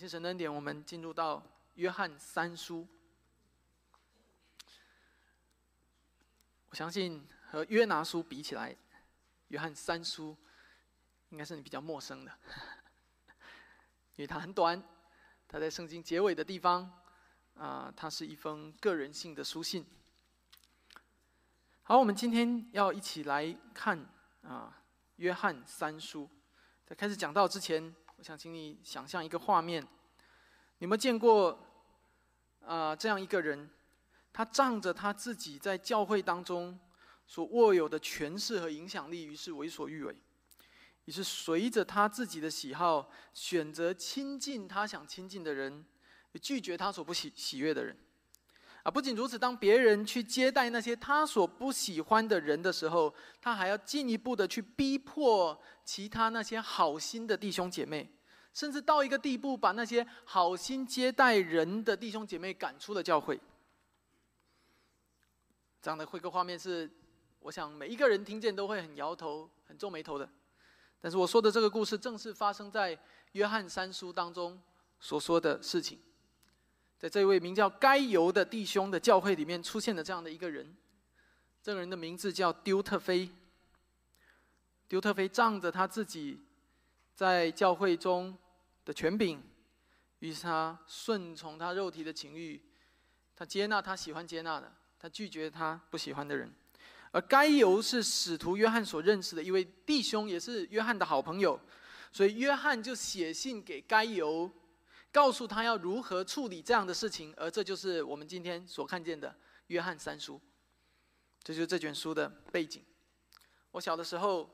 谢神恩典，我们进入到约翰三书。我相信和约拿书比起来，约翰三书应该是你比较陌生的，因为它很短，它在圣经结尾的地方，啊，它是一封个人性的书信。好，我们今天要一起来看啊，约翰三书。在开始讲到之前，我想请你想象一个画面：你们见过啊这样一个人？他仗着他自己在教会当中所握有的权势和影响力，于是为所欲为，于是随着他自己的喜好，选择亲近他想亲近的人，拒绝他所不喜喜悦的人。啊，不仅如此，当别人去接待那些他所不喜欢的人的时候，他还要进一步的去逼迫其他那些好心的弟兄姐妹，甚至到一个地步，把那些好心接待人的弟兄姐妹赶出了教会。这样的会客画面是，我想每一个人听见都会很摇头、很皱眉头的。但是我说的这个故事，正是发生在约翰三书当中所说的事情。在这位名叫该犹的弟兄的教会里面，出现了这样的一个人。这个人的名字叫丢特菲。丢特菲仗着他自己在教会中的权柄，于是他顺从他肉体的情欲，他接纳他喜欢接纳的。他拒绝他不喜欢的人，而该犹是使徒约翰所认识的一位弟兄，也是约翰的好朋友，所以约翰就写信给该犹，告诉他要如何处理这样的事情，而这就是我们今天所看见的约翰三书，这就是这卷书的背景。我小的时候，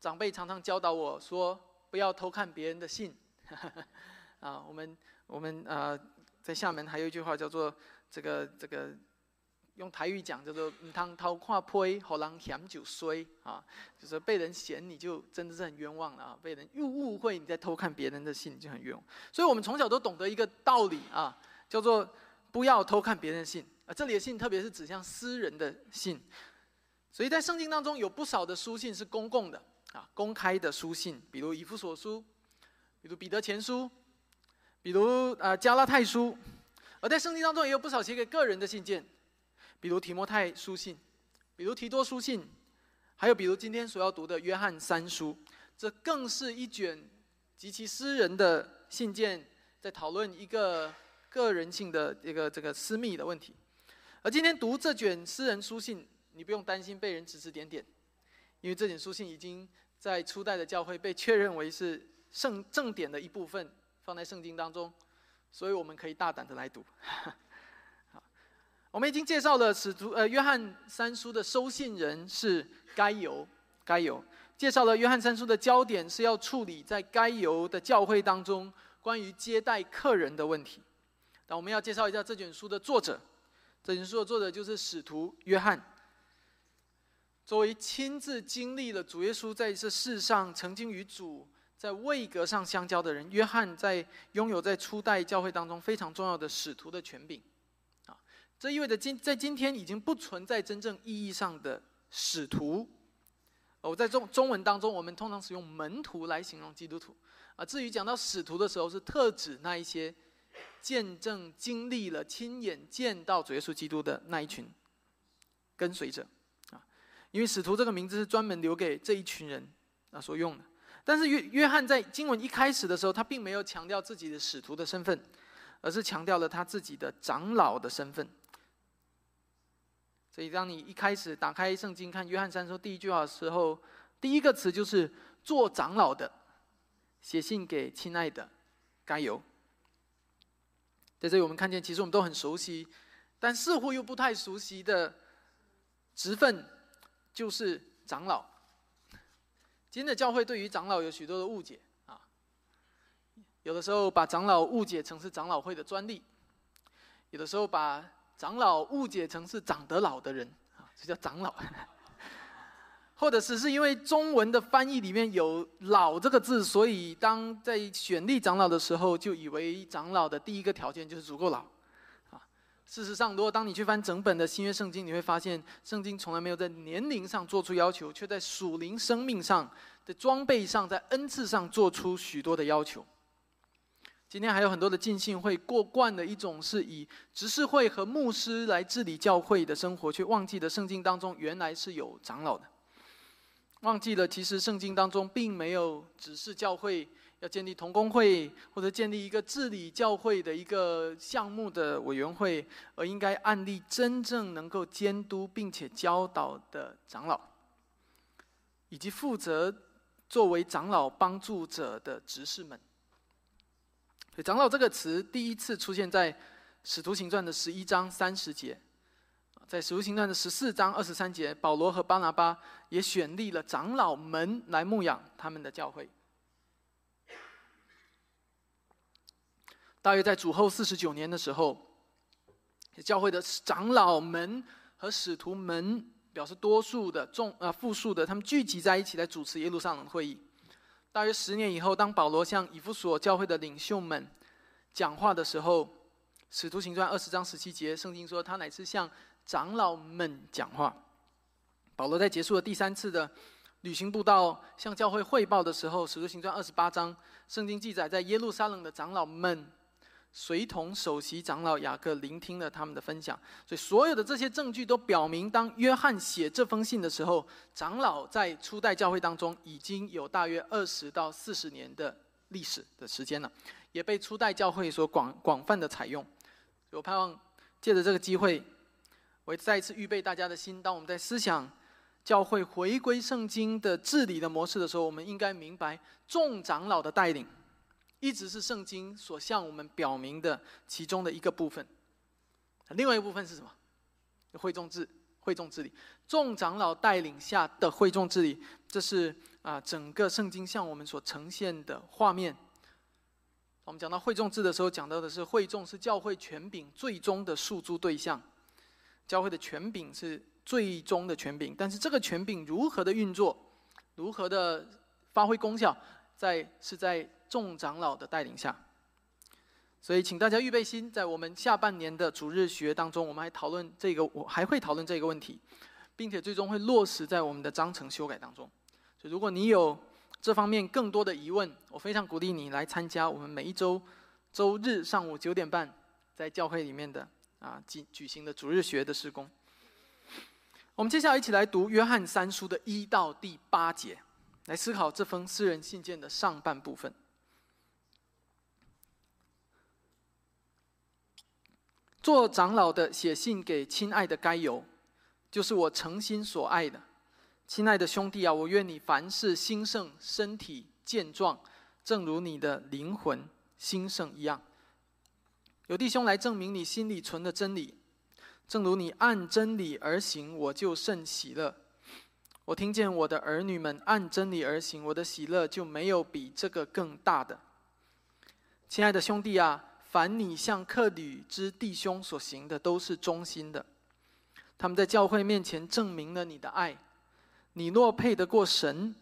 长辈常常教导我说，不要偷看别人的信。啊，我们我们啊，在厦门还有一句话叫做这个这个。用台语讲叫做“唔通偷看批，好人嫌就衰”啊，就是被人嫌你就真的是很冤枉了啊！被人误误会你在偷看别人的信，就很冤枉。所以我们从小都懂得一个道理啊，叫做不要偷看别人的信啊。这里的信特别是指向私人的信，所以在圣经当中有不少的书信是公共的啊，公开的书信，比如以弗所书，比如彼得前书，比如啊加拉太书，而在圣经当中也有不少写给个人的信件。比如提摩太书信，比如提多书信，还有比如今天所要读的约翰三书，这更是一卷极其私人的信件，在讨论一个个人性的一个这个私密的问题。而今天读这卷私人书信，你不用担心被人指指点点，因为这卷书信已经在初代的教会被确认为是圣正典的一部分，放在圣经当中，所以我们可以大胆的来读。我们已经介绍了使徒呃约翰三书的收信人是该犹，该犹介绍了约翰三书的焦点是要处理在该犹的教会当中关于接待客人的问题。那我们要介绍一下这卷书的作者，这卷书的作者就是使徒约翰。作为亲自经历了主耶稣在这世上曾经与主在位格上相交的人，约翰在拥有在初代教会当中非常重要的使徒的权柄。这意味着今在今天已经不存在真正意义上的使徒。哦，在中中文当中，我们通常使用门徒来形容基督徒。啊，至于讲到使徒的时候，是特指那一些见证经历了、亲眼见到主耶稣基督的那一群跟随者。啊，因为使徒这个名字是专门留给这一群人啊所用的。但是约约翰在经文一开始的时候，他并没有强调自己的使徒的身份，而是强调了他自己的长老的身份。所以，当你一开始打开圣经看约翰三书第一句话的时候，第一个词就是“做长老的”，写信给亲爱的该由。在这里，我们看见，其实我们都很熟悉，但似乎又不太熟悉的职分，就是长老。今天的教会对于长老有许多的误解啊，有的时候把长老误解成是长老会的专利，有的时候把。长老误解成是长得老的人啊，这叫长老，或者是是因为中文的翻译里面有“老”这个字，所以当在选立长老的时候，就以为长老的第一个条件就是足够老啊。事实上，如果当你去翻整本的新约圣经，你会发现圣经从来没有在年龄上做出要求，却在属灵生命上的装备上，在恩赐上做出许多的要求。今天还有很多的浸信会过惯的一种是以执事会和牧师来治理教会的生活，却忘记了圣经当中原来是有长老的，忘记了其实圣经当中并没有指示教会要建立同工会或者建立一个治理教会的一个项目的委员会，而应该案例真正能够监督并且教导的长老，以及负责作为长老帮助者的执事们。长老这个词第一次出现在《使徒行传》的十一章三十节，在《使徒行传》的十四章二十三节，保罗和巴拿巴也选立了长老们来牧养他们的教会。大约在主后四十九年的时候，教会的长老们和使徒们表示多数的众啊复数的，他们聚集在一起来主持耶路撒冷会议。大约十年以后，当保罗向以弗所教会的领袖们讲话的时候，《使徒行传》二十章十七节，圣经说他乃是向长老们讲话。保罗在结束了第三次的旅行步道，向教会汇报的时候，《使徒行传》二十八章，圣经记载在耶路撒冷的长老们。随同首席长老雅各聆听了他们的分享，所以所有的这些证据都表明，当约翰写这封信的时候，长老在初代教会当中已经有大约二十到四十年的历史的时间了，也被初代教会所广广泛的采用。我盼望借着这个机会，我再一次预备大家的心，当我们在思想教会回归圣经的治理的模式的时候，我们应该明白众长老的带领。一直是圣经所向我们表明的其中的一个部分。另外一部分是什么？会众治会众治理，众长老带领下的会众治理，这是啊整个圣经向我们所呈现的画面。我们讲到会众制的时候，讲到的是会众是教会权柄最终的诉诸对象，教会的权柄是最终的权柄，但是这个权柄如何的运作，如何的发挥功效，在是在。众长老的带领下，所以请大家预备心，在我们下半年的主日学当中，我们还讨论这个，我还会讨论这个问题，并且最终会落实在我们的章程修改当中。所以，如果你有这方面更多的疑问，我非常鼓励你来参加我们每一周周日上午九点半在教会里面的啊举举行的主日学的施工。我们接下来一起来读约翰三书的一到第八节，来思考这封私人信件的上半部分。做长老的写信给亲爱的该由，就是我诚心所爱的，亲爱的兄弟啊，我愿你凡事兴盛，身体健壮，正如你的灵魂兴盛一样。有弟兄来证明你心里存的真理，正如你按真理而行，我就甚喜乐。我听见我的儿女们按真理而行，我的喜乐就没有比这个更大的。亲爱的兄弟啊。凡你向克吕之弟兄所行的，都是忠心的。他们在教会面前证明了你的爱。你若配得过神，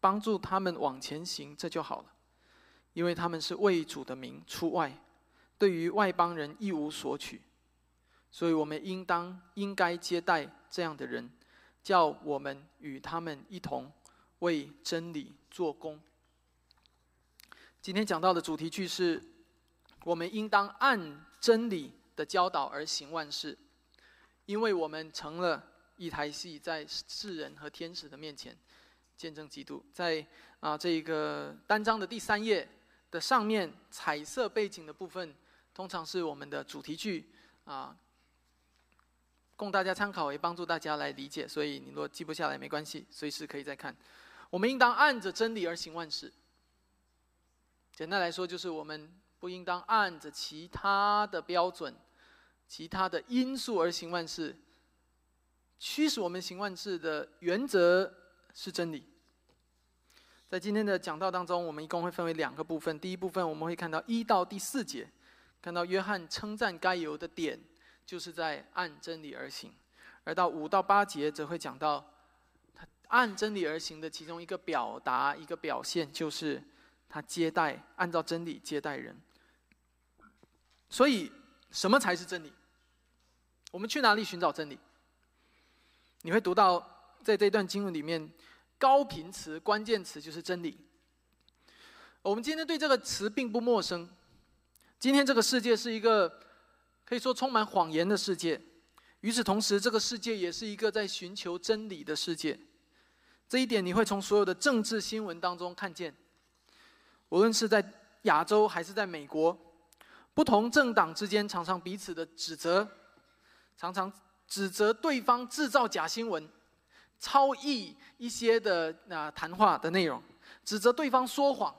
帮助他们往前行，这就好了。因为他们是为主的名出外，对于外邦人一无所取。所以我们应当应该接待这样的人，叫我们与他们一同为真理做工。今天讲到的主题句是。我们应当按真理的教导而行万事，因为我们成了一台戏，在世人和天使的面前见证基督。在啊这个单章的第三页的上面，彩色背景的部分，通常是我们的主题句啊，供大家参考，也帮助大家来理解。所以你若记不下来没关系，随时可以再看。我们应当按着真理而行万事。简单来说，就是我们。不应当按着其他的标准、其他的因素而行万事。驱使我们行万事的原则是真理。在今天的讲道当中，我们一共会分为两个部分。第一部分我们会看到一到第四节，看到约翰称赞该有的点，就是在按真理而行；而到五到八节则会讲到他按真理而行的其中一个表达、一个表现，就是他接待，按照真理接待人。所以，什么才是真理？我们去哪里寻找真理？你会读到，在这段经文里面，高频词、关键词就是真理。我们今天对这个词并不陌生，今天这个世界是一个可以说充满谎言的世界，与此同时，这个世界也是一个在寻求真理的世界。这一点你会从所有的政治新闻当中看见，无论是在亚洲还是在美国，不同政党之间常常彼此的指责，常常指责对方制造假新闻，超译一些的那谈话的内容，指责对方说谎。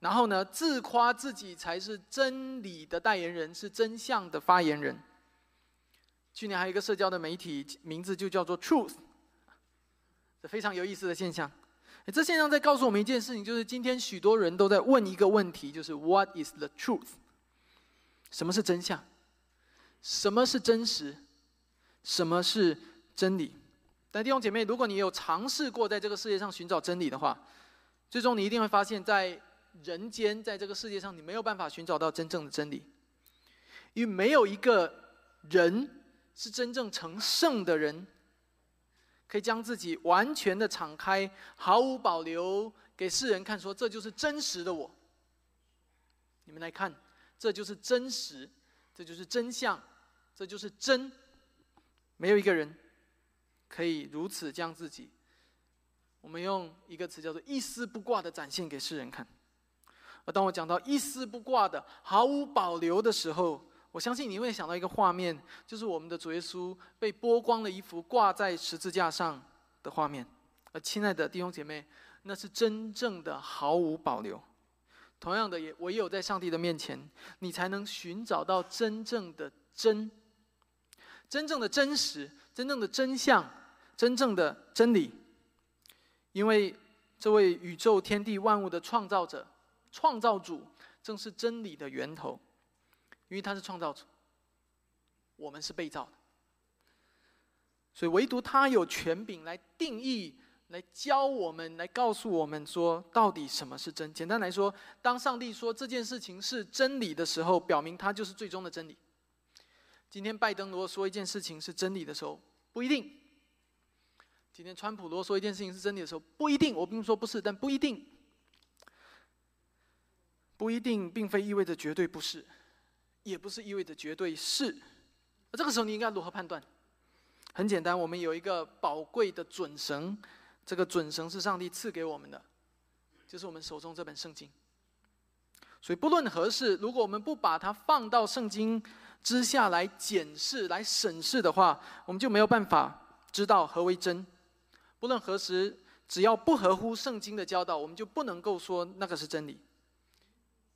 然后呢，自夸自己才是真理的代言人，是真相的发言人。去年还有一个社交的媒体，名字就叫做 Truth，这非常有意思的现象。这现象在告诉我们一件事情，就是今天许多人都在问一个问题，就是 What is the truth？什么是真相？什么是真实？什么是真理？但弟兄姐妹，如果你有尝试过在这个世界上寻找真理的话，最终你一定会发现，在人间在这个世界上，你没有办法寻找到真正的真理，因为没有一个人是真正成圣的人，可以将自己完全的敞开，毫无保留给世人看，说这就是真实的我。你们来看，这就是真实，这就是真相，这就是真。没有一个人可以如此将自己，我们用一个词叫做一丝不挂的展现给世人看。而当我讲到一丝不挂的、毫无保留的时候，我相信你会想到一个画面，就是我们的主耶稣被剥光了衣服挂在十字架上的画面。而亲爱的弟兄姐妹，那是真正的毫无保留。同样的，也唯有在上帝的面前，你才能寻找到真正的真、真正的真实、真正的真相、真正的真理。因为这位宇宙天地万物的创造者。创造主正是真理的源头，因为他是创造主，我们是被造的，所以唯独他有权柄来定义、来教我们、来告诉我们说，到底什么是真。简单来说，当上帝说这件事情是真理的时候，表明他就是最终的真理。今天拜登如果说一件事情是真理的时候，不一定；今天川普如果说一件事情是真理的时候，不一定。我并不说不是，但不一定。不一定，并非意味着绝对不是，也不是意味着绝对是。那这个时候你应该如何判断？很简单，我们有一个宝贵的准绳，这个准绳是上帝赐给我们的，就是我们手中这本圣经。所以不论何事，如果我们不把它放到圣经之下来检视、来审视的话，我们就没有办法知道何为真。不论何时，只要不合乎圣经的教导，我们就不能够说那个是真理。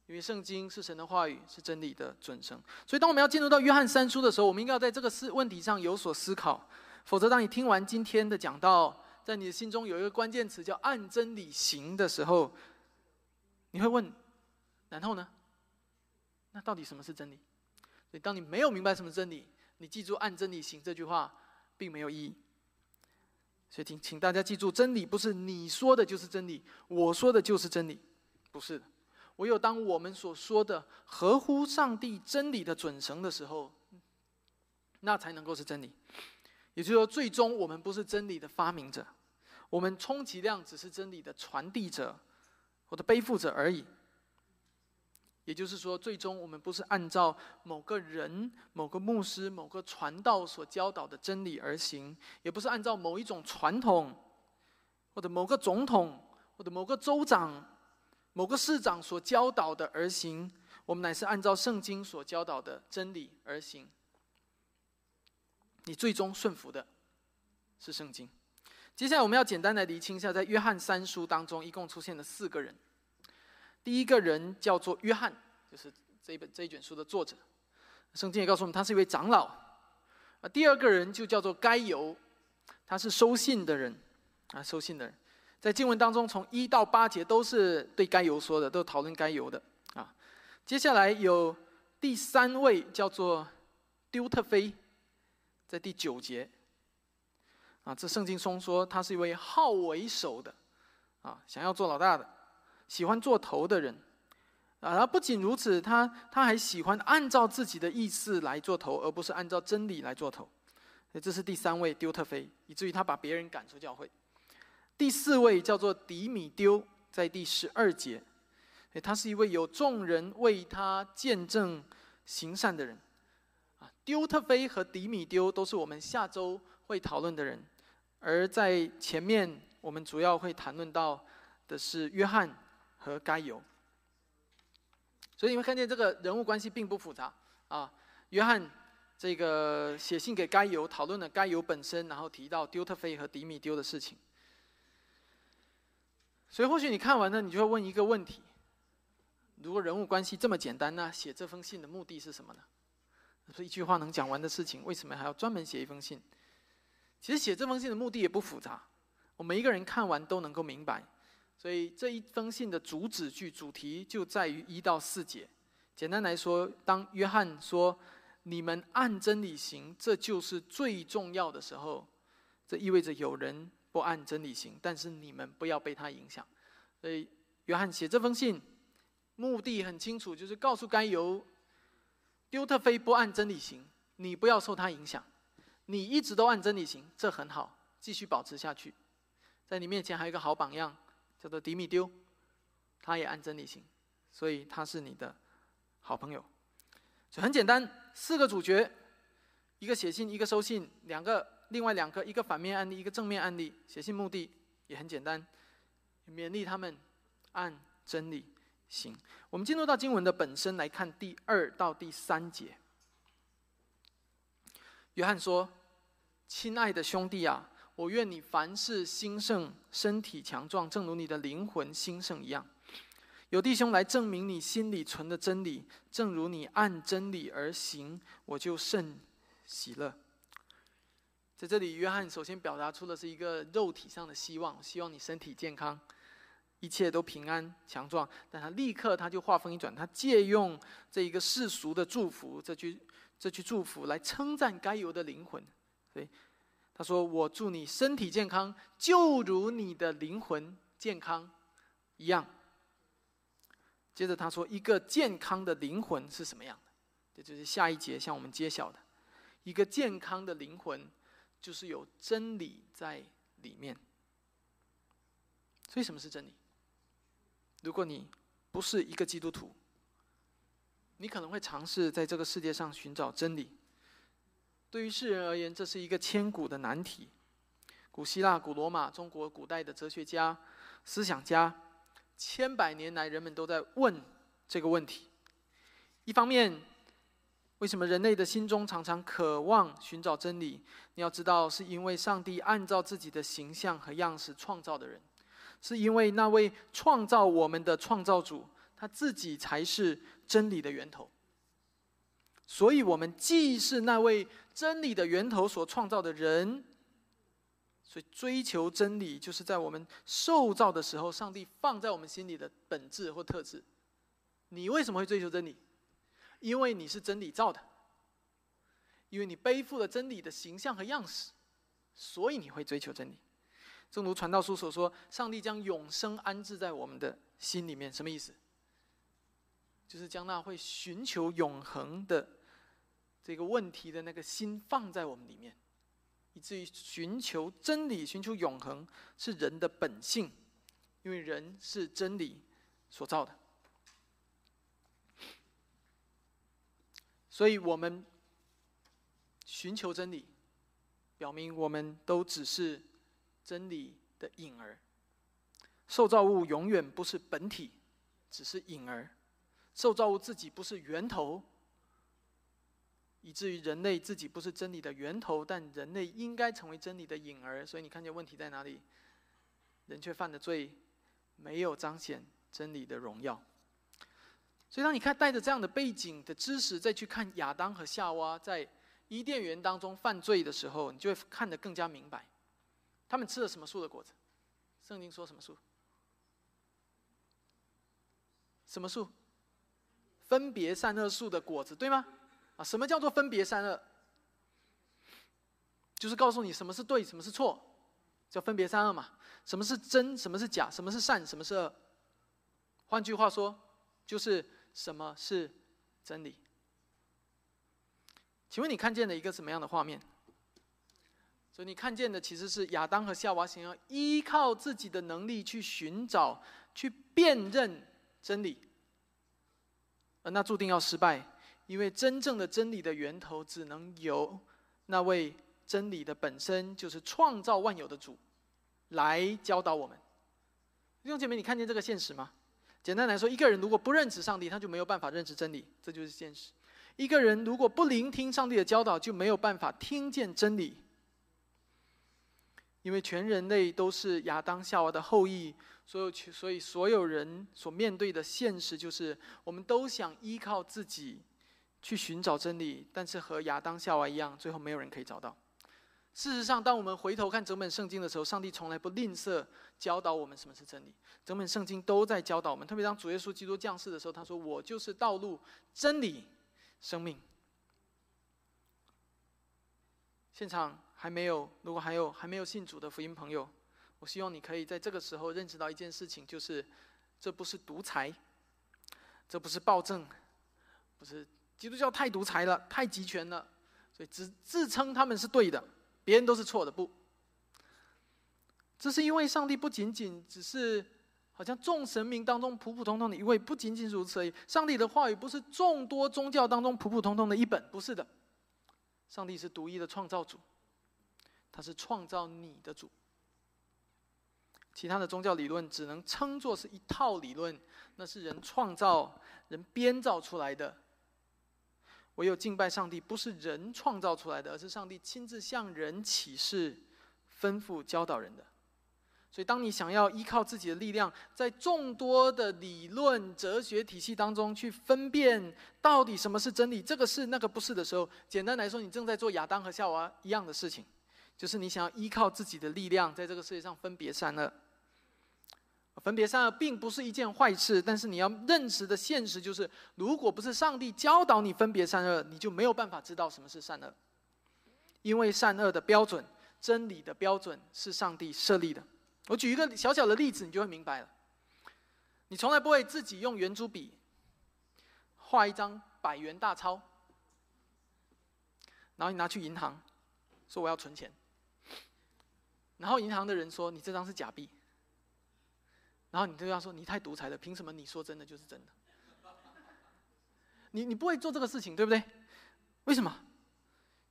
因为圣经是神的话语，是真理的准绳。所以，当我们要进入到约翰三书的时候，我们应该要在这个思问题上有所思考。否则，当你听完今天的讲道，在你的心中有一个关键词叫“按真理行”的时候，你会问：然后呢？那到底什么是真理？所以，当你没有明白什么真理，你记住“按真理行”这句话，并没有意义。所以，请请大家记住，真理不是你说的就是真理，我说的就是真理，不是。唯有当我们所说的合乎上帝真理的准绳的时候，那才能够是真理。也就是说，最终我们不是真理的发明者，我们充其量只是真理的传递者或者背负者而已。也就是说，最终我们不是按照某个人、某个牧师、某个传道所教导的真理而行，也不是按照某一种传统，或者某个总统或者某个州长。某个市长所教导的而行，我们乃是按照圣经所教导的真理而行。你最终顺服的是圣经。接下来我们要简单的厘清一下，在约翰三书当中，一共出现了四个人。第一个人叫做约翰，就是这一本这一卷书的作者。圣经也告诉我们，他是一位长老。啊，第二个人就叫做该犹，他是收信的人，啊，收信的人。在经文当中，从一到八节都是对该由说的，都讨论该由的啊。接下来有第三位叫做丢特菲，在第九节啊，这圣经中说他是一位好为首的啊，想要做老大的，喜欢做头的人啊。他不仅如此，他他还喜欢按照自己的意思来做头，而不是按照真理来做头。这是第三位丢特菲，以至于他把别人赶出教会。第四位叫做迪米丢，在第十二节，他是一位有众人为他见证行善的人。啊，丢特菲和迪米丢都是我们下周会讨论的人，而在前面我们主要会谈论到的是约翰和该犹。所以你会看见这个人物关系并不复杂啊。约翰这个写信给该犹，讨论了该犹本身，然后提到丢特菲和迪米丢的事情。所以或许你看完了，你就会问一个问题：如果人物关系这么简单，那写这封信的目的是什么呢？是一句话能讲完的事情，为什么还要专门写一封信？其实写这封信的目的也不复杂，我们一个人看完都能够明白。所以这一封信的主旨句主题就在于一到四节。简单来说，当约翰说“你们按真理行，这就是最重要的时候”，这意味着有人。不按真理行，但是你们不要被他影响。所以约翰写这封信，目的很清楚，就是告诉该由丢特菲不按真理行，你不要受他影响。你一直都按真理行，这很好，继续保持下去。在你面前还有一个好榜样，叫做迪米丢，他也按真理行，所以他是你的好朋友。就很简单，四个主角，一个写信，一个收信，两个。另外两个，一个反面案例，一个正面案例。写信目的也很简单，勉励他们按真理行。我们进入到经文的本身来看第二到第三节。约翰说：“亲爱的兄弟啊，我愿你凡事兴盛，身体强壮，正如你的灵魂兴盛一样。有弟兄来证明你心里存的真理，正如你按真理而行，我就甚喜乐。”在这里，约翰首先表达出的是一个肉体上的希望，希望你身体健康，一切都平安强壮。但他立刻他就话锋一转，他借用这一个世俗的祝福，这句这句祝福来称赞该有的灵魂。对他说：“我祝你身体健康，就如你的灵魂健康一样。”接着他说：“一个健康的灵魂是什么样的？”这就是下一节向我们揭晓的。一个健康的灵魂。就是有真理在里面，所以什么是真理？如果你不是一个基督徒，你可能会尝试在这个世界上寻找真理。对于世人而言，这是一个千古的难题。古希腊、古罗马、中国古代的哲学家、思想家，千百年来人们都在问这个问题。一方面，为什么人类的心中常常渴望寻找真理？你要知道，是因为上帝按照自己的形象和样式创造的人，是因为那位创造我们的创造主，他自己才是真理的源头。所以，我们既是那位真理的源头所创造的人，所以追求真理，就是在我们受造的时候，上帝放在我们心里的本质或特质。你为什么会追求真理？因为你是真理造的，因为你背负了真理的形象和样式，所以你会追求真理。正如传道书所说，上帝将永生安置在我们的心里面，什么意思？就是将那会寻求永恒的这个问题的那个心放在我们里面，以至于寻求真理、寻求永恒是人的本性，因为人是真理所造的。所以我们寻求真理，表明我们都只是真理的影儿。受造物永远不是本体，只是影儿。受造物自己不是源头，以至于人类自己不是真理的源头，但人类应该成为真理的影儿。所以你看见问题在哪里？人却犯的罪，没有彰显真理的荣耀。所以，当你看带着这样的背景的知识，再去看亚当和夏娃在伊甸园当中犯罪的时候，你就会看得更加明白。他们吃了什么树的果子？圣经说什么树？什么树？分别善恶树的果子，对吗？啊，什么叫做分别善恶？就是告诉你什么是对，什么是错，叫分别善恶嘛。什么是真，什么是假，什么是善，什么是恶？换句话说，就是。什么是真理？请问你看见了一个什么样的画面？所以你看见的其实是亚当和夏娃想要依靠自己的能力去寻找、去辨认真理，而那注定要失败，因为真正的真理的源头只能由那位真理的本身，就是创造万有的主，来教导我们。弟兄姐妹，你看见这个现实吗？简单来说，一个人如果不认识上帝，他就没有办法认识真理，这就是现实。一个人如果不聆听上帝的教导，就没有办法听见真理。因为全人类都是亚当夏娃的后裔，所有所以所有人所面对的现实就是，我们都想依靠自己去寻找真理，但是和亚当夏娃一样，最后没有人可以找到。事实上，当我们回头看整本圣经的时候，上帝从来不吝啬教导我们什么是真理。整本圣经都在教导我们。特别当主耶稣基督降世的时候，他说：“我就是道路、真理、生命。”现场还没有，如果还有还没有信主的福音朋友，我希望你可以在这个时候认识到一件事情，就是这不是独裁，这不是暴政，不是基督教太独裁了，太集权了，所以只自称他们是对的。别人都是错的，不。这是因为上帝不仅仅只是好像众神明当中普普通通的一位，不仅仅如此而已。上帝的话语不是众多宗教当中普普通通的一本，不是的。上帝是独一的创造主，他是创造你的主。其他的宗教理论只能称作是一套理论，那是人创造、人编造出来的。唯有敬拜上帝，不是人创造出来的，而是上帝亲自向人启示、吩咐、教导人的。所以，当你想要依靠自己的力量，在众多的理论、哲学体系当中去分辨到底什么是真理，这个是那个不是的时候，简单来说，你正在做亚当和夏娃一样的事情，就是你想要依靠自己的力量，在这个世界上分别善恶。分别善恶并不是一件坏事，但是你要认识的现实就是，如果不是上帝教导你分别善恶，你就没有办法知道什么是善恶。因为善恶的标准、真理的标准是上帝设立的。我举一个小小的例子，你就会明白了。你从来不会自己用圆珠笔画一张百元大钞，然后你拿去银行说我要存钱，然后银行的人说你这张是假币。然后你就要说你太独裁了，凭什么你说真的就是真的？你你不会做这个事情，对不对？为什么？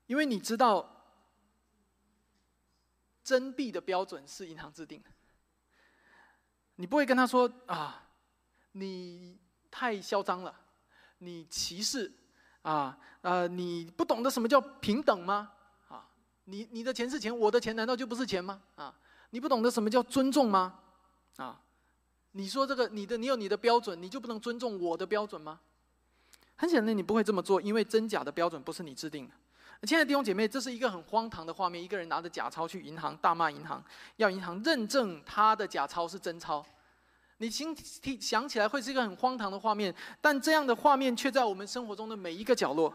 因为你知道真币的标准是银行制定的。你不会跟他说啊，你太嚣张了，你歧视啊呃，你不懂得什么叫平等吗？啊，你你的钱是钱，我的钱难道就不是钱吗？啊，你不懂得什么叫尊重吗？啊？你说这个，你的你有你的标准，你就不能尊重我的标准吗？很显然，你不会这么做，因为真假的标准不是你制定的。亲爱的弟兄姐妹，这是一个很荒唐的画面：一个人拿着假钞去银行大骂银行，要银行认证他的假钞是真钞。你听听想起来会是一个很荒唐的画面，但这样的画面却在我们生活中的每一个角落，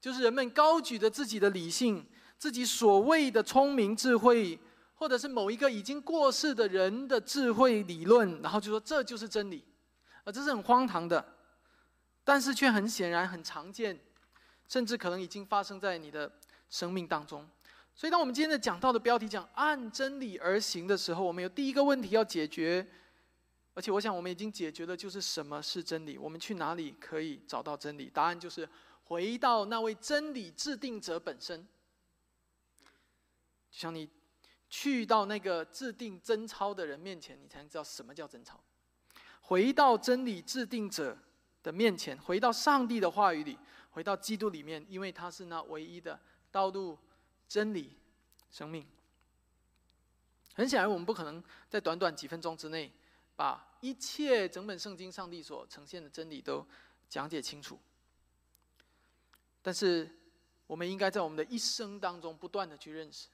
就是人们高举着自己的理性，自己所谓的聪明智慧。或者是某一个已经过世的人的智慧理论，然后就说这就是真理，而这是很荒唐的，但是却很显然很常见，甚至可能已经发生在你的生命当中。所以，当我们今天的讲到的标题讲按真理而行的时候，我们有第一个问题要解决，而且我想我们已经解决的就是什么是真理？我们去哪里可以找到真理？答案就是回到那位真理制定者本身，就像你。去到那个制定真钞的人面前，你才能知道什么叫真钞。回到真理制定者的面前，回到上帝的话语里，回到基督里面，因为他是那唯一的道路、真理、生命。很显然，我们不可能在短短几分钟之内，把一切整本圣经上帝所呈现的真理都讲解清楚。但是，我们应该在我们的一生当中，不断的去认识。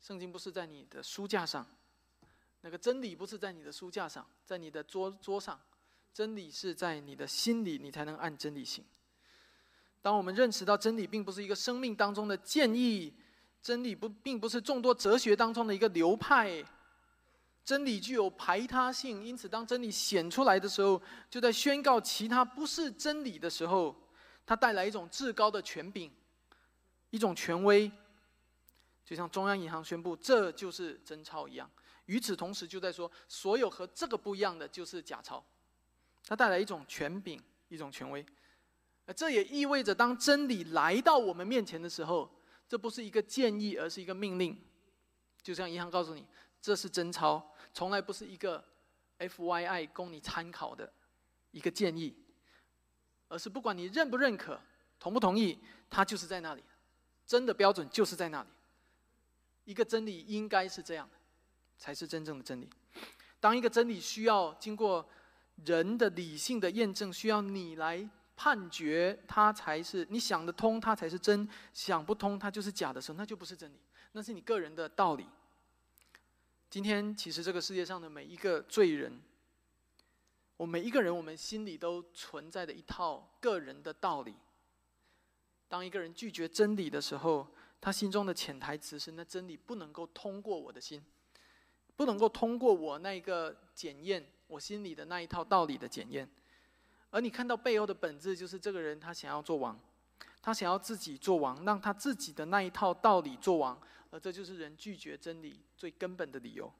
圣经不是在你的书架上，那个真理不是在你的书架上，在你的桌桌上，真理是在你的心里，你才能按真理行。当我们认识到真理并不是一个生命当中的建议，真理不并不是众多哲学当中的一个流派，真理具有排他性，因此当真理显出来的时候，就在宣告其他不是真理的时候，它带来一种至高的权柄，一种权威。就像中央银行宣布这就是真钞一样，与此同时，就在说，所有和这个不一样的就是假钞，它带来一种权柄，一种权威。这也意味着，当真理来到我们面前的时候，这不是一个建议，而是一个命令。就像银行告诉你，这是真钞，从来不是一个 F Y I 供你参考的一个建议，而是不管你认不认可、同不同意，它就是在那里，真的标准就是在那里。一个真理应该是这样的。才是真正的真理。当一个真理需要经过人的理性的验证，需要你来判决它才是你想得通，它才是真；想不通，它就是假的时候，那就不是真理，那是你个人的道理。今天，其实这个世界上的每一个罪人，我每一个人，我们心里都存在着一套个人的道理。当一个人拒绝真理的时候，他心中的潜台词是：那真理不能够通过我的心。不能够通过我那一个检验，我心里的那一套道理的检验，而你看到背后的本质，就是这个人他想要做王，他想要自己做王，让他自己的那一套道理做王，而这就是人拒绝真理最根本的理由。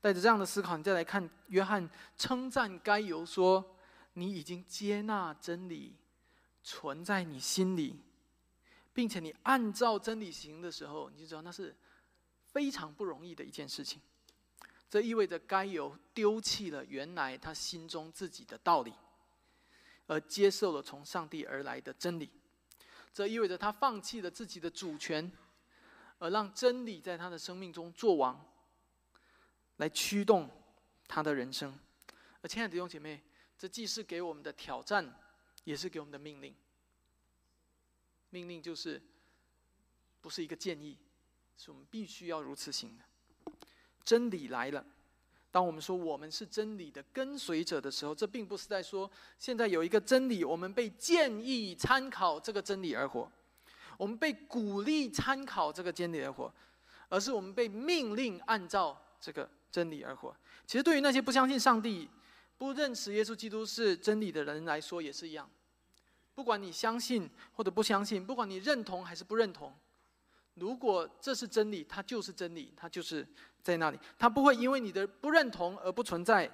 带着这样的思考，你再来看约翰称赞该由说：“你已经接纳真理，存在你心里，并且你按照真理行的时候，你就知道那是非常不容易的一件事情。”这意味着该有丢弃了原来他心中自己的道理，而接受了从上帝而来的真理。这意味着他放弃了自己的主权，而让真理在他的生命中作王，来驱动他的人生。而亲爱的弟兄姐妹，这既是给我们的挑战，也是给我们的命令。命令就是，不是一个建议，是我们必须要如此行的。真理来了。当我们说我们是真理的跟随者的时候，这并不是在说现在有一个真理，我们被建议参考这个真理而活，我们被鼓励参考这个真理而活，而是我们被命令按照这个真理而活。其实对于那些不相信上帝、不认识耶稣基督是真理的人来说，也是一样。不管你相信或者不相信，不管你认同还是不认同。如果这是真理，它就是真理，它就是在那里，它不会因为你的不认同而不存在，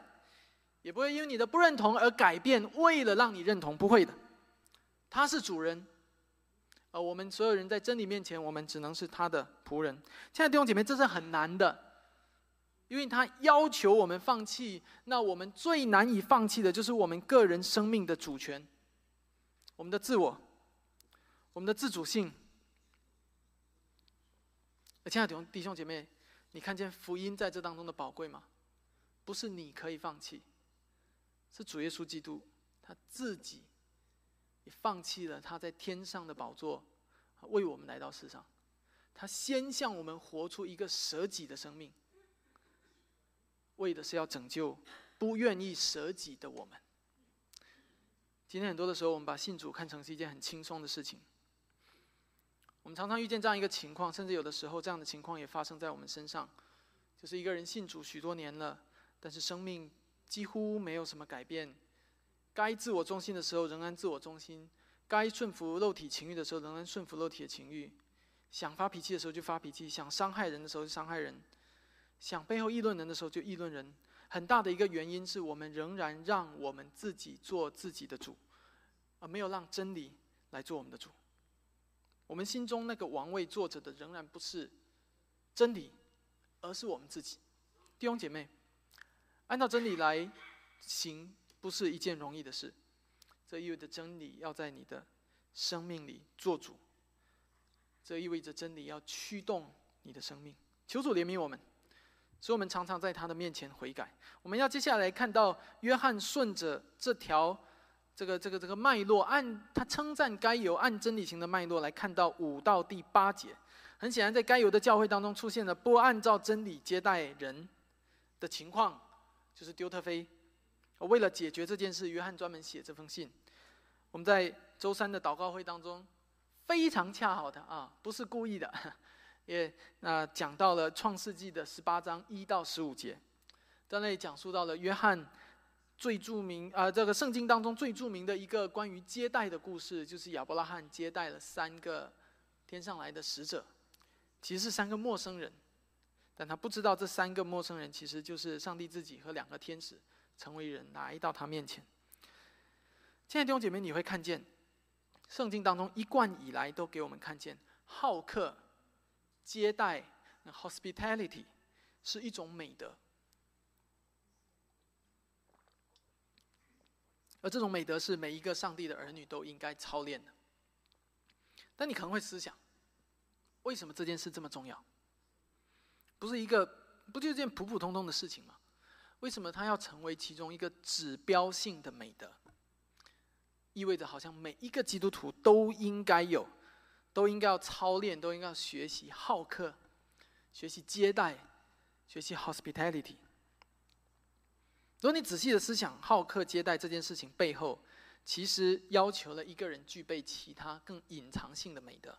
也不会因为你的不认同而改变。为了让你认同，不会的，他是主人，而我们所有人在真理面前，我们只能是他的仆人。亲爱的弟兄姐妹，这是很难的，因为他要求我们放弃。那我们最难以放弃的就是我们个人生命的主权，我们的自我，我们的自主性。亲爱的弟兄姐妹，你看见福音在这当中的宝贵吗？不是你可以放弃，是主耶稣基督他自己也放弃了他在天上的宝座，为我们来到世上。他先向我们活出一个舍己的生命，为的是要拯救不愿意舍己的我们。今天很多的时候，我们把信主看成是一件很轻松的事情。我们常常遇见这样一个情况，甚至有的时候这样的情况也发生在我们身上，就是一个人信主许多年了，但是生命几乎没有什么改变，该自我中心的时候仍然自我中心，该顺服肉体情欲的时候仍然顺服肉体的情欲，想发脾气的时候就发脾气，想伤害人的时候就伤害人，想背后议论人的时候就议论人。很大的一个原因是我们仍然让我们自己做自己的主，而没有让真理来做我们的主。我们心中那个王位坐着的，仍然不是真理，而是我们自己。弟兄姐妹，按照真理来行，不是一件容易的事。这意味着真理要在你的生命里做主，这意味着真理要驱动你的生命。求主怜悯我们，所以我们常常在他的面前悔改。我们要接下来看到约翰顺着这条。这个这个这个脉络，按他称赞该由按真理型的脉络来看到五到第八节，很显然在该由的教会当中出现了不按照真理接待人的情况，就是丢特菲。为了解决这件事，约翰专门写这封信。我们在周三的祷告会当中，非常恰好的啊，不是故意的，也那讲到了创世纪的十八章一到十五节，在那里讲述到了约翰。最著名啊，这个圣经当中最著名的一个关于接待的故事，就是亚伯拉罕接待了三个天上来的使者，其实是三个陌生人，但他不知道这三个陌生人其实就是上帝自己和两个天使成为人来到他面前。亲爱的弟兄姐妹，你会看见圣经当中一贯以来都给我们看见好客、接待、hospitality 是一种美德。而这种美德是每一个上帝的儿女都应该操练的。但你可能会思想，为什么这件事这么重要？不是一个，不就是件普普通通的事情吗？为什么它要成为其中一个指标性的美德？意味着好像每一个基督徒都应该有，都应该要操练，都应该要学习好客，学习接待，学习 hospitality。如果你仔细的思想好客接待这件事情背后，其实要求了一个人具备其他更隐藏性的美德，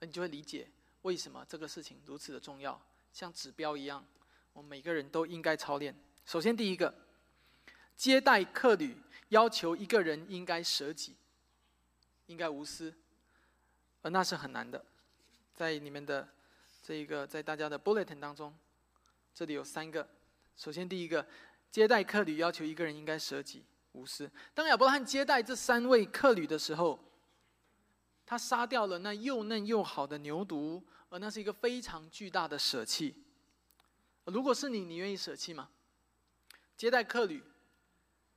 那你就会理解为什么这个事情如此的重要，像指标一样，我们每个人都应该操练。首先，第一个，接待客旅要求一个人应该舍己，应该无私，而那是很难的。在你们的这一个，在大家的 bulletin 当中，这里有三个。首先，第一个。接待客旅要求一个人应该舍己无私。当亚伯拉罕接待这三位客旅的时候，他杀掉了那又嫩又好的牛犊，而那是一个非常巨大的舍弃。如果是你，你愿意舍弃吗？接待客旅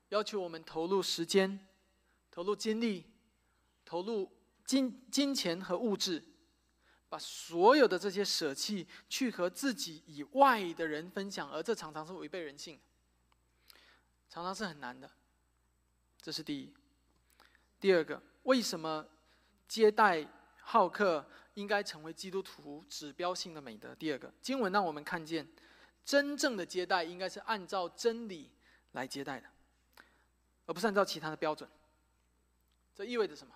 要求我们投入时间、投入精力、投入金金钱和物质，把所有的这些舍弃去和自己以外的人分享，而这常常是违背人性。常常是很难的，这是第一。第二个，为什么接待好客应该成为基督徒指标性的美德？第二个，经文让我们看见，真正的接待应该是按照真理来接待的，而不是按照其他的标准。这意味着什么？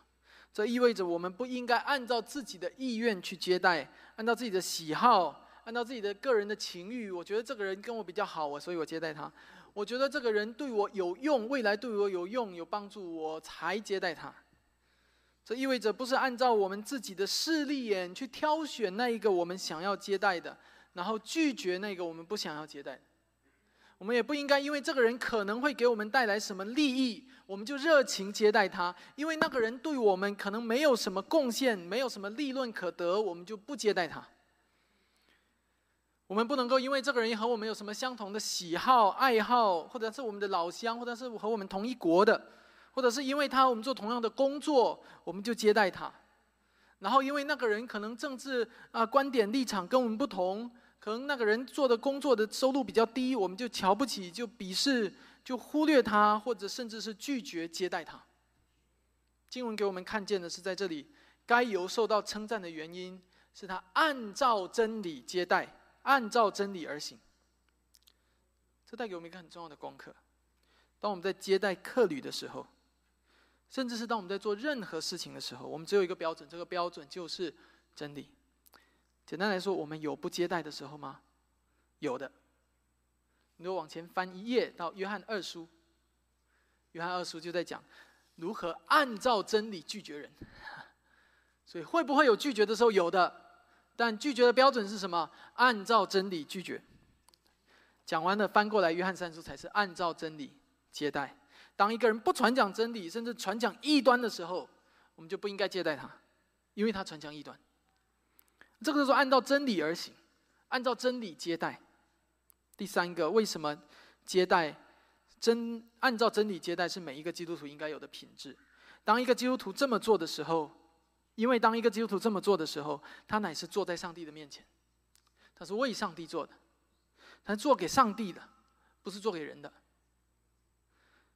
这意味着我们不应该按照自己的意愿去接待，按照自己的喜好，按照自己的个人的情欲。我觉得这个人跟我比较好，我所以我接待他。我觉得这个人对我有用，未来对我有用、有帮助，我才接待他。这意味着不是按照我们自己的势利眼去挑选那一个我们想要接待的，然后拒绝那个我们不想要接待。我们也不应该因为这个人可能会给我们带来什么利益，我们就热情接待他；因为那个人对我们可能没有什么贡献，没有什么利润可得，我们就不接待他。我们不能够因为这个人和我们有什么相同的喜好、爱好，或者是我们的老乡，或者是和我们同一国的，或者是因为他我们做同样的工作，我们就接待他。然后因为那个人可能政治啊观点立场跟我们不同，可能那个人做的工作的收入比较低，我们就瞧不起、就鄙视、就忽略他，或者甚至是拒绝接待他。经文给我们看见的是，在这里该由受到称赞的原因，是他按照真理接待。按照真理而行，这带给我们一个很重要的功课。当我们在接待客旅的时候，甚至是当我们在做任何事情的时候，我们只有一个标准，这个标准就是真理。简单来说，我们有不接待的时候吗？有的。你往前翻一页到约翰二书，约翰二书就在讲如何按照真理拒绝人。所以会不会有拒绝的时候？有的。但拒绝的标准是什么？按照真理拒绝。讲完了，翻过来，约翰三书才是按照真理接待。当一个人不传讲真理，甚至传讲异端的时候，我们就不应该接待他，因为他传讲异端。这个是说按照真理而行，按照真理接待。第三个，为什么接待真按照真理接待是每一个基督徒应该有的品质？当一个基督徒这么做的时候。因为当一个基督徒这么做的时候，他乃是坐在上帝的面前，他是为上帝做的，他是做给上帝的，不是做给人的，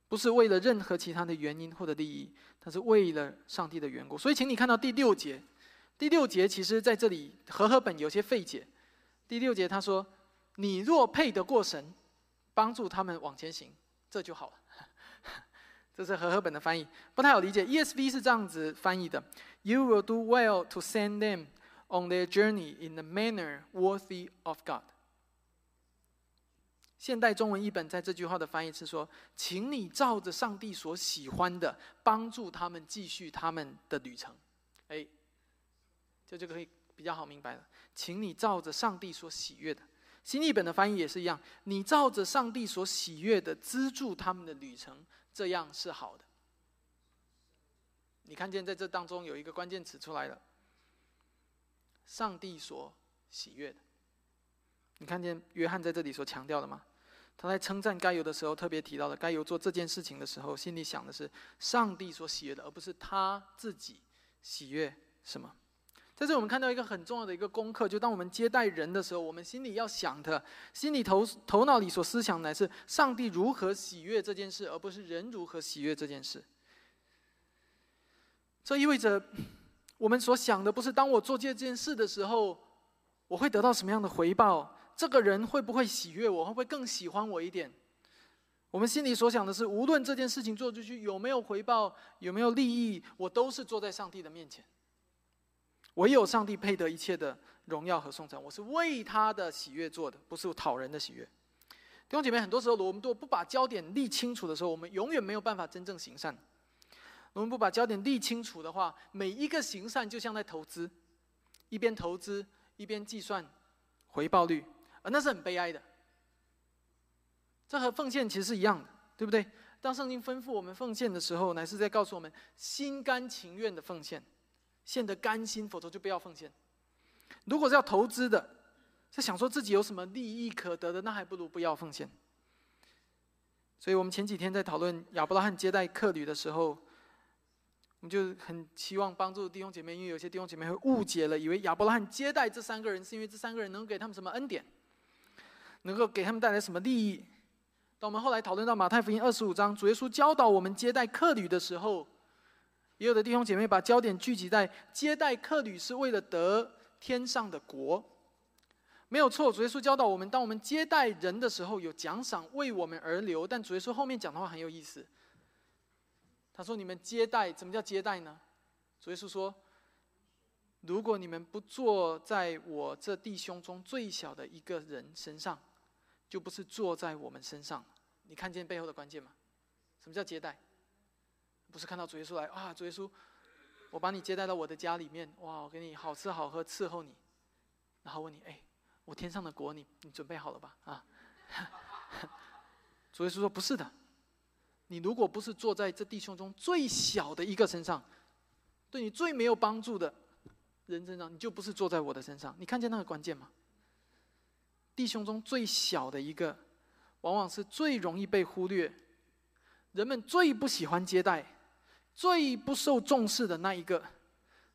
不是为了任何其他的原因或者利益，他是为了上帝的缘故。所以，请你看到第六节，第六节其实在这里和合本有些费解。第六节他说：“你若配得过神，帮助他们往前行，这就好了。”这是和合本的翻译，不太好理解。ESV 是这样子翻译的：“You will do well to send them on their journey in a manner worthy of God。”现代中文译本在这句话的翻译是说：“请你照着上帝所喜欢的，帮助他们继续他们的旅程。”哎，这就可以比较好明白了。请你照着上帝所喜悦的，新译本的翻译也是一样，你照着上帝所喜悦的资助他们的旅程，这样是好的。你看见在这当中有一个关键词出来了，上帝所喜悦的。你看见约翰在这里所强调的吗？他在称赞该有的时候，特别提到了该有做这件事情的时候，心里想的是上帝所喜悦的，而不是他自己喜悦什么。在这，我们看到一个很重要的一个功课，就当我们接待人的时候，我们心里要想的，心里头头脑里所思想的是上帝如何喜悦这件事，而不是人如何喜悦这件事。这意味着，我们所想的不是当我做这件事的时候，我会得到什么样的回报。这个人会不会喜悦我？会不会更喜欢我一点？我们心里所想的是，无论这件事情做出去有没有回报，有没有利益，我都是坐在上帝的面前。唯有上帝配得一切的荣耀和颂赞。我是为他的喜悦做的，不是讨人的喜悦。弟兄姐妹，很多时候我们都不把焦点立清楚的时候，我们永远没有办法真正行善。我们不把焦点立清楚的话，每一个行善就像在投资，一边投资一边计算回报率。而那是很悲哀的，这和奉献其实是一样的，对不对？当圣经吩咐我们奉献的时候，乃是在告诉我们心甘情愿的奉献，献得甘心，否则就不要奉献。如果是要投资的，是想说自己有什么利益可得的，那还不如不要奉献。所以我们前几天在讨论亚伯拉罕接待客旅的时候。我们就很期望帮助弟兄姐妹，因为有些弟兄姐妹会误解了，以为亚伯拉罕接待这三个人，是因为这三个人能给他们什么恩典，能够给他们带来什么利益。当我们后来讨论到马太福音二十五章，主耶稣教导我们接待客旅的时候，也有的弟兄姐妹把焦点聚集在接待客旅是为了得天上的国，没有错。主耶稣教导我们，当我们接待人的时候，有奖赏为我们而留。但主耶稣后面讲的话很有意思。他说：“你们接待，怎么叫接待呢？主耶稣说：如果你们不坐在我这弟兄中最小的一个人身上，就不是坐在我们身上。你看见背后的关键吗？什么叫接待？不是看到主耶稣来啊，主耶稣，我把你接待到我的家里面，哇，我给你好吃好喝伺候你，然后问你，哎，我天上的国，你你准备好了吧？啊？主耶稣说：不是的。”你如果不是坐在这弟兄中最小的一个身上，对你最没有帮助的人身上，你就不是坐在我的身上。你看见那个关键吗？弟兄中最小的一个，往往是最容易被忽略，人们最不喜欢接待、最不受重视的那一个，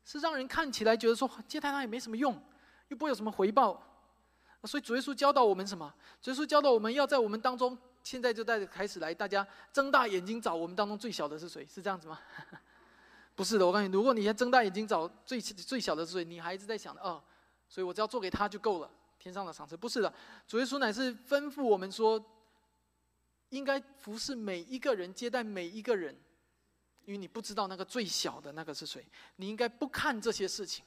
是让人看起来觉得说接待他也没什么用，又不会有什么回报。所以主耶稣教导我们什么？主耶稣教导我们要在我们当中。现在就带着开始来，大家睁大眼睛找我们当中最小的是谁？是这样子吗？不是的，我告诉你，如果你要睁大眼睛找最最小的是谁，你还是在想哦，所以我只要做给他就够了，天上的赏赐不是的。主耶稣乃是吩咐我们说，应该服侍每一个人，接待每一个人，因为你不知道那个最小的那个是谁，你应该不看这些事情，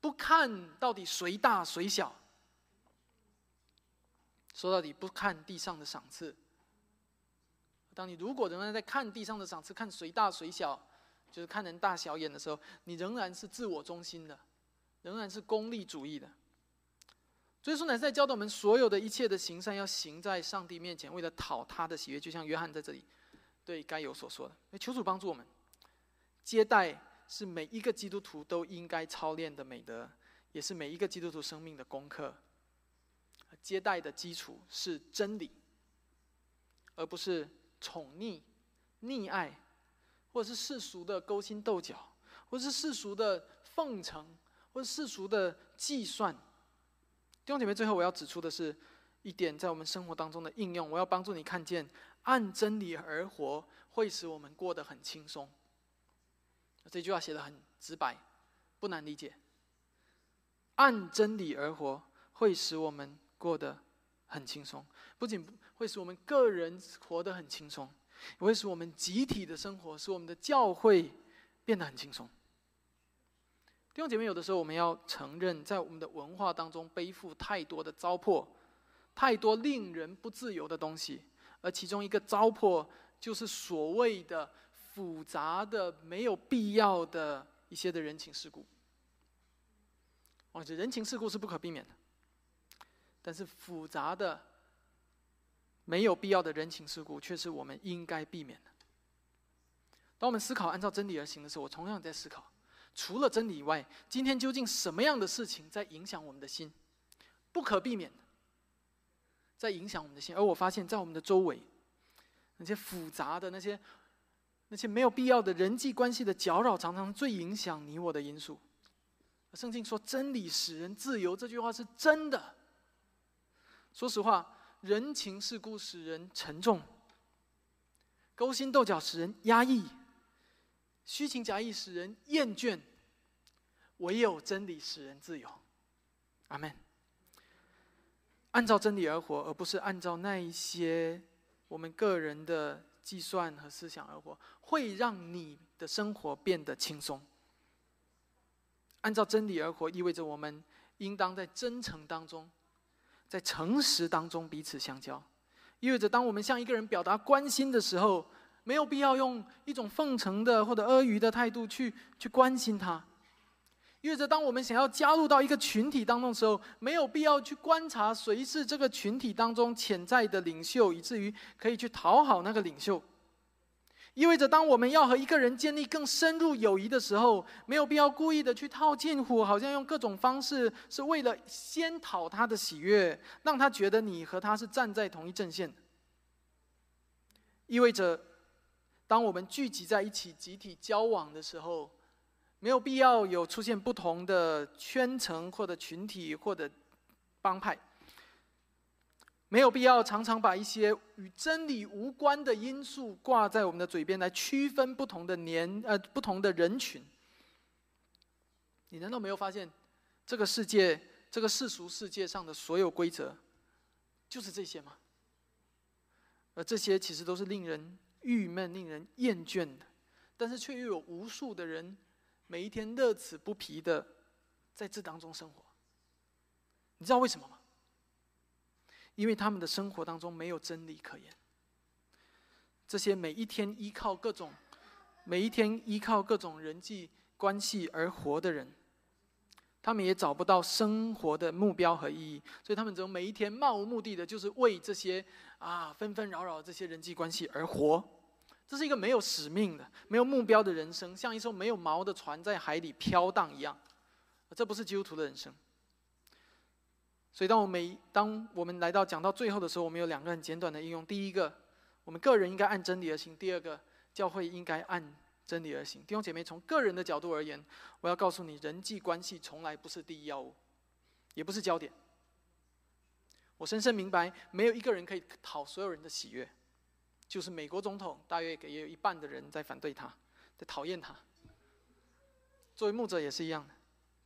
不看到底谁大谁小。说到底，不看地上的赏赐。当你如果仍然在看地上的赏赐，看谁大谁小，就是看人大小眼的时候，你仍然是自我中心的，仍然是功利主义的。所以说，乃是在教导我们所有的一切的行善，要行在上帝面前，为了讨他的喜悦。就像约翰在这里对该有所说的：，求主帮助我们，接待是每一个基督徒都应该操练的美德，也是每一个基督徒生命的功课。接待的基础是真理，而不是宠溺、溺爱，或者是世俗的勾心斗角，或是世俗的奉承，或者世俗的计算。弟兄姐妹，最后我要指出的是一点，在我们生活当中的应用，我要帮助你看见，按真理而活会使我们过得很轻松。这句话写的很直白，不难理解。按真理而活会使我们。过得很轻松，不仅会使我们个人活得很轻松，也会使我们集体的生活，使我们的教会变得很轻松。弟兄姐妹，有的时候我们要承认，在我们的文化当中背负太多的糟粕，太多令人不自由的东西，而其中一个糟粕就是所谓的复杂的、没有必要的一些的人情世故。忘记人情世故是不可避免的，但是复杂的、没有必要的人情世故，却是我们应该避免的。当我们思考按照真理而行的时候，我同样在思考：除了真理以外，今天究竟什么样的事情在影响我们的心？不可避免，在影响我们的心。而我发现，在我们的周围，那些复杂的、那些、那些没有必要的人际关系的搅扰，常常最影响你我的因素。圣经说：“真理使人自由。”这句话是真的。说实话，人情世故使人沉重，勾心斗角使人压抑，虚情假意使人厌倦，唯有真理使人自由。阿门。按照真理而活，而不是按照那一些我们个人的计算和思想而活，会让你的生活变得轻松。按照真理而活，意味着我们应当在真诚当中，在诚实当中彼此相交；意味着当我们向一个人表达关心的时候，没有必要用一种奉承的或者阿谀的态度去去关心他；意味着当我们想要加入到一个群体当中的时候，没有必要去观察谁是这个群体当中潜在的领袖，以至于可以去讨好那个领袖。意味着，当我们要和一个人建立更深入友谊的时候，没有必要故意的去套近乎，好像用各种方式是为了先讨他的喜悦，让他觉得你和他是站在同一阵线。意味着，当我们聚集在一起集体交往的时候，没有必要有出现不同的圈层或者群体或者帮派。没有必要常常把一些与真理无关的因素挂在我们的嘴边来区分不同的年呃不同的人群。你难道没有发现，这个世界这个世俗世界上的所有规则，就是这些吗？而这些其实都是令人郁闷、令人厌倦的，但是却又有无数的人每一天乐此不疲的在这当中生活。你知道为什么吗？因为他们的生活当中没有真理可言，这些每一天依靠各种、每一天依靠各种人际关系而活的人，他们也找不到生活的目标和意义，所以他们只有每一天漫无目的的，就是为这些啊纷纷扰扰这些人际关系而活。这是一个没有使命的、没有目标的人生，像一艘没有锚的船在海里飘荡一样。这不是基督徒的人生。所以，当我们当我们来到讲到最后的时候，我们有两个很简短的应用：第一个，我们个人应该按真理而行；第二个，教会应该按真理而行。弟兄姐妹，从个人的角度而言，我要告诉你，人际关系从来不是第一要务，也不是焦点。我深深明白，没有一个人可以讨所有人的喜悦，就是美国总统，大约也有一半的人在反对他，在讨厌他。作为牧者也是一样的，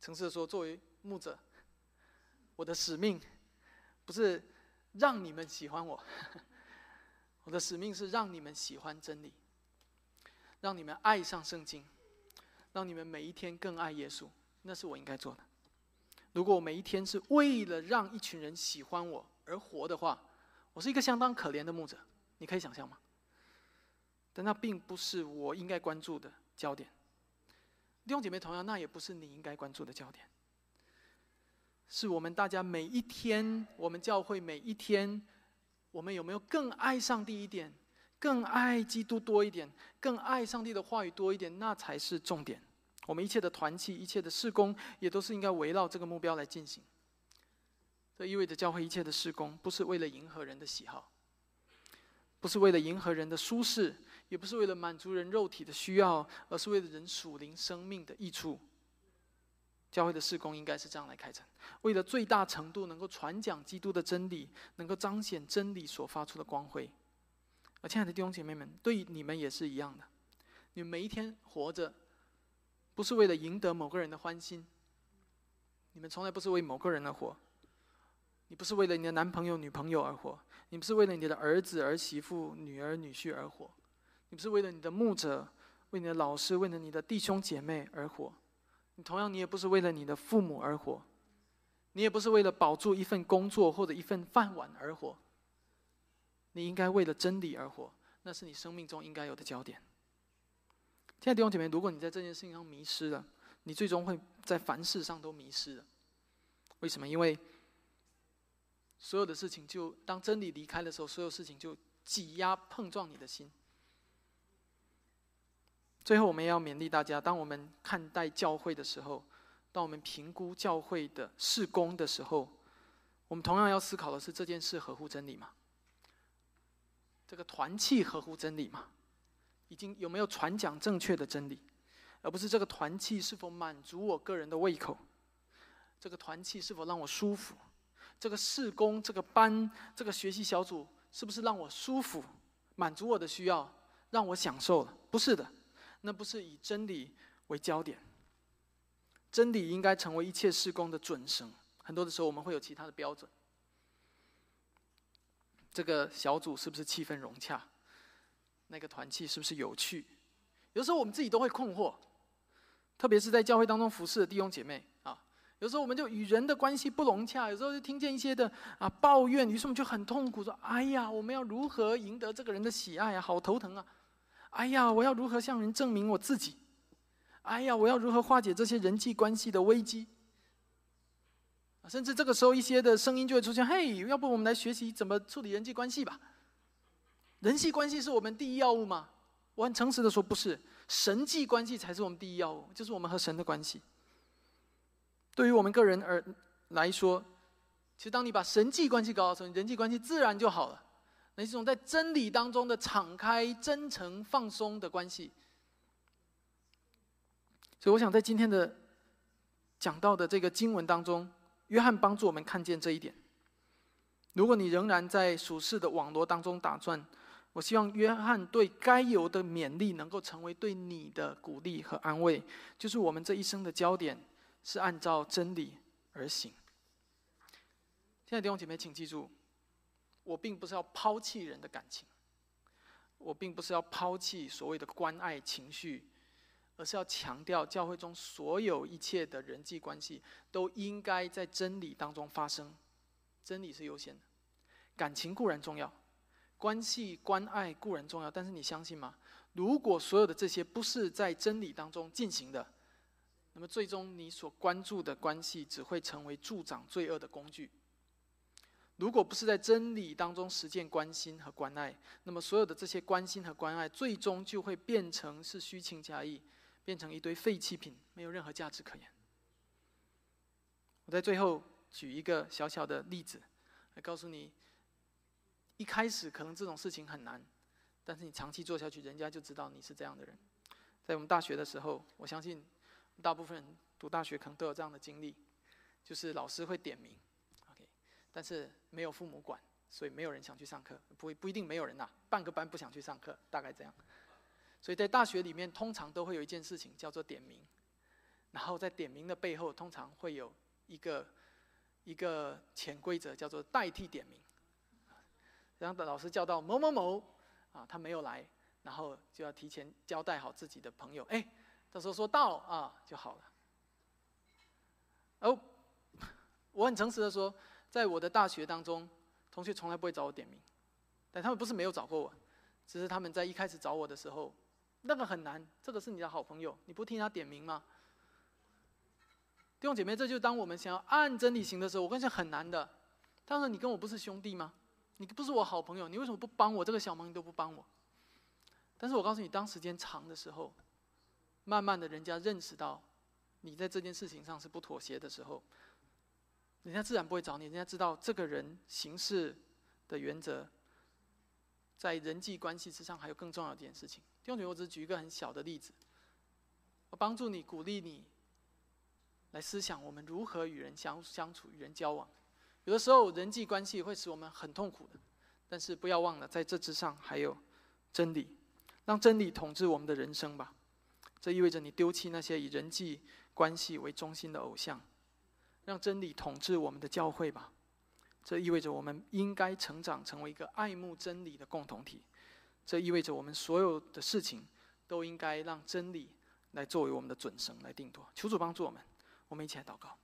诚实的说，作为牧者。我的使命不是让你们喜欢我，我的使命是让你们喜欢真理，让你们爱上圣经，让你们每一天更爱耶稣。那是我应该做的。如果我每一天是为了让一群人喜欢我而活的话，我是一个相当可怜的牧者。你可以想象吗？但那并不是我应该关注的焦点。弟兄姐妹，同样，那也不是你应该关注的焦点。是我们大家每一天，我们教会每一天，我们有没有更爱上帝一点，更爱基督多一点，更爱上帝的话语多一点，那才是重点。我们一切的团契、一切的事工，也都是应该围绕这个目标来进行。这意味着教会一切的事工，不是为了迎合人的喜好，不是为了迎合人的舒适，也不是为了满足人肉体的需要，而是为了人属灵生命的益处。教会的事工应该是这样来开展，为了最大程度能够传讲基督的真理，能够彰显真理所发出的光辉。而亲爱的弟兄姐妹们，对你们也是一样的。你们每一天活着，不是为了赢得某个人的欢心。你们从来不是为某个人而活。你不是为了你的男朋友、女朋友而活。你不是为了你的儿子、儿媳妇、女儿、女婿而活。你不是为了你的牧者、为你的老师、为了你的弟兄姐妹而活。你同样，你也不是为了你的父母而活，你也不是为了保住一份工作或者一份饭碗而活。你应该为了真理而活，那是你生命中应该有的焦点。亲爱的弟兄姐妹，如果你在这件事情上迷失了，你最终会在凡事上都迷失了。为什么？因为所有的事情，就当真理离开的时候，所有事情就挤压、碰撞你的心。最后，我们也要勉励大家：当我们看待教会的时候，当我们评估教会的事工的时候，我们同样要思考的是：这件事合乎真理吗？这个团契合乎真理吗？已经有没有传讲正确的真理，而不是这个团契是否满足我个人的胃口？这个团契是否让我舒服？这个事工、这个班、这个学习小组是不是让我舒服、满足我的需要、让我享受了？不是的，那不是以真理为焦点。真理应该成为一切事工的准绳。很多的时候，我们会有其他的标准。这个小组是不是气氛融洽？那个团契是不是有趣？有时候我们自己都会困惑，特别是在教会当中服侍的弟兄姐妹。有时候我们就与人的关系不融洽，有时候就听见一些的啊抱怨，于是我们就很痛苦，说：“哎呀，我们要如何赢得这个人的喜爱啊？好头疼啊！哎呀，我要如何向人证明我自己？哎呀，我要如何化解这些人际关系的危机？”甚至这个时候，一些的声音就会出现：“嘿，要不我们来学习怎么处理人际关系吧？人际关系是我们第一要务吗？”我很诚实的说，不是，神际关系才是我们第一要务，就是我们和神的关系。对于我们个人而来说，其实当你把神际关系搞好的时候，人际关系自然就好了。那是一种在真理当中的敞开、真诚、放松的关系。所以，我想在今天的讲到的这个经文当中。约翰帮助我们看见这一点。如果你仍然在属世的网络当中打转，我希望约翰对该有的勉励能够成为对你的鼓励和安慰。就是我们这一生的焦点是按照真理而行。现在弟兄姐妹，请记住，我并不是要抛弃人的感情，我并不是要抛弃所谓的关爱情绪。而是要强调，教会中所有一切的人际关系都应该在真理当中发生。真理是优先的，感情固然重要，关系关爱固然重要，但是你相信吗？如果所有的这些不是在真理当中进行的，那么最终你所关注的关系只会成为助长罪恶的工具。如果不是在真理当中实践关心和关爱，那么所有的这些关心和关爱，最终就会变成是虚情假意。变成一堆废弃品，没有任何价值可言。我在最后举一个小小的例子，来告诉你：一开始可能这种事情很难，但是你长期做下去，人家就知道你是这样的人。在我们大学的时候，我相信大部分人读大学可能都有这样的经历，就是老师会点名，OK，但是没有父母管，所以没有人想去上课。不不一定没有人呐，半个班不想去上课，大概这样。所以在大学里面，通常都会有一件事情叫做点名，然后在点名的背后，通常会有一个一个潜规则，叫做代替点名。然后老师叫到某某某，啊，他没有来，然后就要提前交代好自己的朋友，哎，到时候说到啊就好了。哦，我很诚实的说，在我的大学当中，同学从来不会找我点名，但他们不是没有找过我，只是他们在一开始找我的时候。那个很难，这个是你的好朋友，你不听他点名吗？弟兄姐妹，这就当我们想要按真理行的时候，我跟你讲很难的。他说：“你跟我不是兄弟吗？你不是我好朋友，你为什么不帮我？这个小忙你都不帮我。”但是我告诉你，当时间长的时候，慢慢的人家认识到你在这件事情上是不妥协的时候，人家自然不会找你。人家知道这个人行事的原则。在人际关系之上，还有更重要的一件事情。弟兄姐妹，我只举一个很小的例子，我帮助你、鼓励你，来思想我们如何与人相相处、与人交往。有的时候，人际关系会使我们很痛苦的，但是不要忘了，在这之上还有真理，让真理统治我们的人生吧。这意味着你丢弃那些以人际关系为中心的偶像，让真理统治我们的教会吧。这意味着我们应该成长成为一个爱慕真理的共同体。这意味着我们所有的事情都应该让真理来作为我们的准绳来定夺。求主帮助我们，我们一起来祷告。